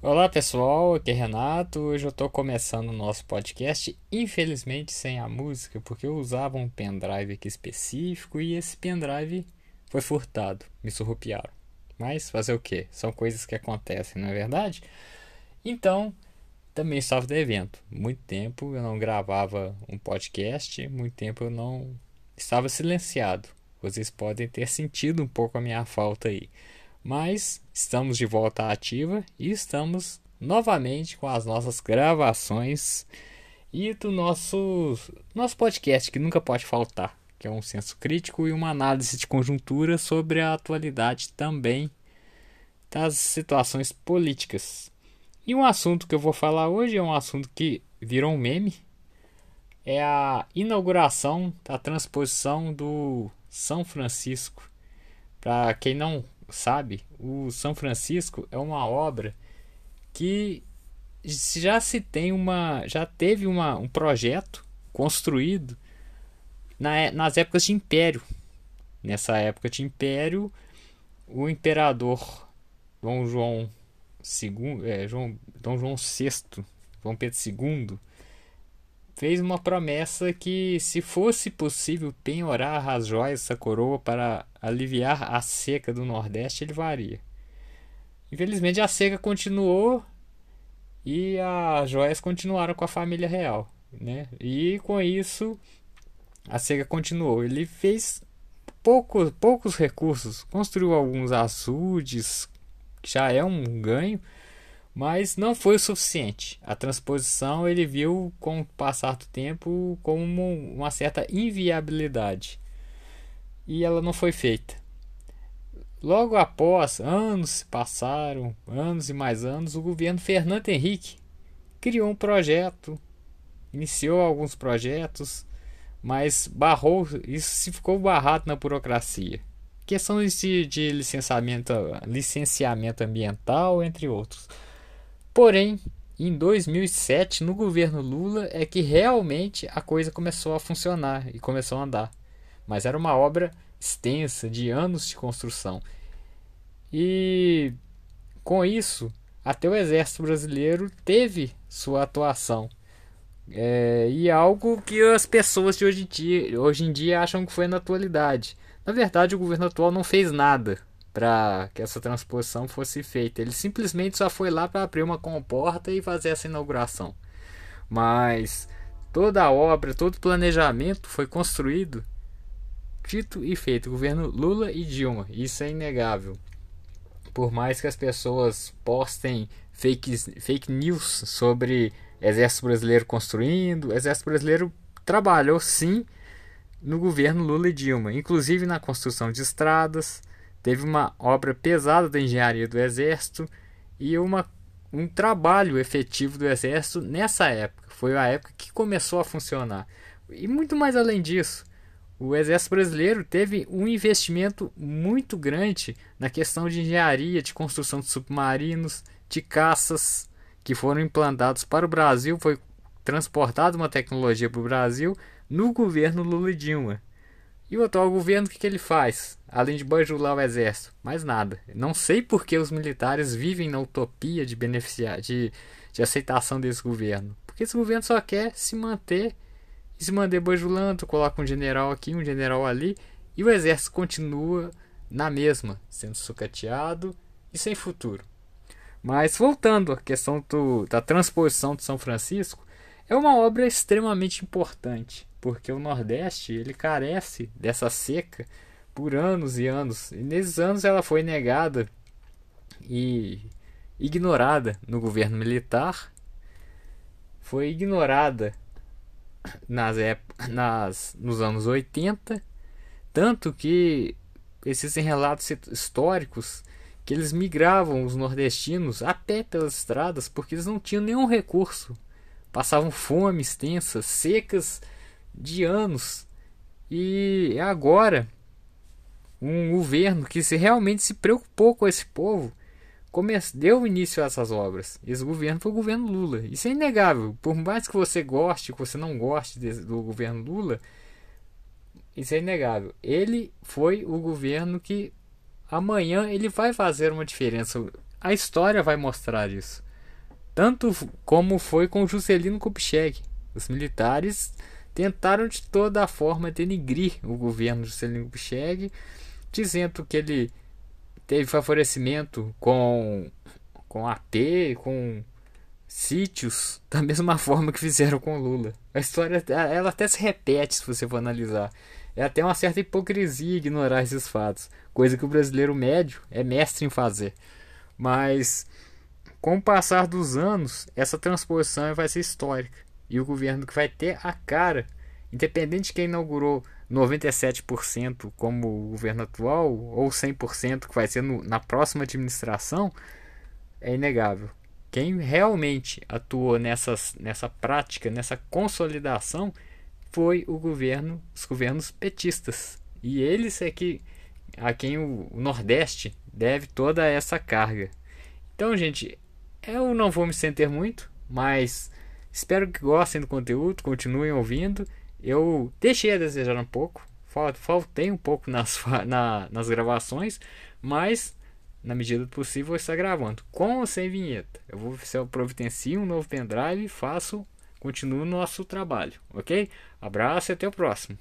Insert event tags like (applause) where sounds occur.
Olá pessoal, aqui é Renato. Hoje eu estou começando o nosso podcast, infelizmente sem a música, porque eu usava um pendrive aqui específico e esse pendrive foi furtado, me surrupiaram. Mas fazer o que? São coisas que acontecem, não é verdade? Então, também estava devendo. Muito tempo eu não gravava um podcast, muito tempo eu não estava silenciado. Vocês podem ter sentido um pouco a minha falta aí. Mas estamos de volta ativa e estamos novamente com as nossas gravações e do nosso, nosso podcast que nunca pode faltar, que é um senso crítico e uma análise de conjuntura sobre a atualidade também das situações políticas. E um assunto que eu vou falar hoje é um assunto que virou um meme, é a inauguração da transposição do São Francisco. Para quem não sabe, o São Francisco é uma obra que já se tem uma, já teve uma, um projeto construído na, nas épocas de Império. Nessa época de Império, o imperador Dom João II, é, João, Dom João VI, João Pedro II, fez uma promessa que, se fosse possível penhorar as joias dessa coroa para aliviar a seca do Nordeste, ele varia. Infelizmente, a seca continuou e as joias continuaram com a família real. Né? E com isso, a seca continuou. Ele fez poucos, poucos recursos, construiu alguns açudes, que já é um ganho mas não foi o suficiente. A transposição ele viu com o passar do tempo como uma certa inviabilidade e ela não foi feita. Logo após, anos se passaram, anos e mais anos, o governo Fernando Henrique criou um projeto, iniciou alguns projetos, mas barrou, isso se ficou barrado na burocracia. Questões de, de licenciamento, licenciamento ambiental, entre outros. Porém, em 2007, no governo Lula, é que realmente a coisa começou a funcionar e começou a andar. Mas era uma obra extensa, de anos de construção. E com isso, até o Exército Brasileiro teve sua atuação. É, e algo que as pessoas de hoje em, dia, hoje em dia acham que foi na atualidade. Na verdade, o governo atual não fez nada para que essa transposição fosse feita. Ele simplesmente só foi lá para abrir uma comporta e fazer essa inauguração. Mas toda a obra, todo o planejamento foi construído, dito e feito. Governo Lula e Dilma, isso é inegável. Por mais que as pessoas postem fake, fake news sobre Exército Brasileiro construindo, o Exército Brasileiro trabalhou sim no governo Lula e Dilma, inclusive na construção de estradas, teve uma obra pesada da engenharia do Exército e uma, um trabalho efetivo do Exército nessa época. Foi a época que começou a funcionar. E muito mais além disso, o Exército Brasileiro teve um investimento muito grande na questão de engenharia, de construção de submarinos, de caças que foram implantados para o Brasil. Foi transportada uma tecnologia para o Brasil no governo Lula e Dilma. E o atual governo, o que, que ele faz? Além de bajular o exército? Mais nada. Não sei por que os militares vivem na utopia de beneficiar, de, de aceitação desse governo. Porque esse governo só quer se manter e se manter bajulando, coloca um general aqui, um general ali, e o exército continua na mesma, sendo sucateado e sem futuro. Mas voltando à questão do, da transposição de São Francisco, é uma obra extremamente importante porque o Nordeste ele carece dessa seca por anos e anos. E nesses anos ela foi negada e ignorada no governo militar, foi ignorada nas, nas nos anos 80, tanto que existem relatos históricos que eles migravam os nordestinos a pé pelas estradas porque eles não tinham nenhum recurso. Passavam fome extensas, secas de anos. E é agora um governo que se realmente se preocupou com esse povo deu início a essas obras. Esse governo foi o governo Lula. Isso é inegável. Por mais que você goste, que você não goste do governo Lula, isso é inegável. Ele foi o governo que amanhã ele vai fazer uma diferença. A história vai mostrar isso. tanto como foi com Juscelino Kubitschek. Os militares tentaram de toda a forma denigrir o governo de Juscelino Kubitschek, dizendo que ele teve favorecimento com com AT, com sítios, (laughs) da mesma forma que fizeram com Lula. A história ela até se repete se você for analisar. É até uma certa hipocrisia ignorar esses fatos, coisa que o brasileiro médio é mestre em fazer. Mas com o passar dos anos, essa transposição vai ser histórica. E o governo que vai ter a cara, independente de quem inaugurou 97% como o governo atual, ou 100% que vai ser no, na próxima administração, é inegável. Quem realmente atuou nessas, nessa prática, nessa consolidação, foi o governo, os governos petistas. E eles é que a quem o, o Nordeste deve toda essa carga. Então, gente, eu não vou me sentir muito, mas espero que gostem do conteúdo, continuem ouvindo. Eu deixei a desejar um pouco, faltei um pouco nas, (laughs) na, nas gravações, mas na medida do possível vou estar gravando, com ou sem vinheta. Eu vou se eu providencio um novo pendrive e faço, continuo o nosso trabalho, ok? Abraço e até o próximo.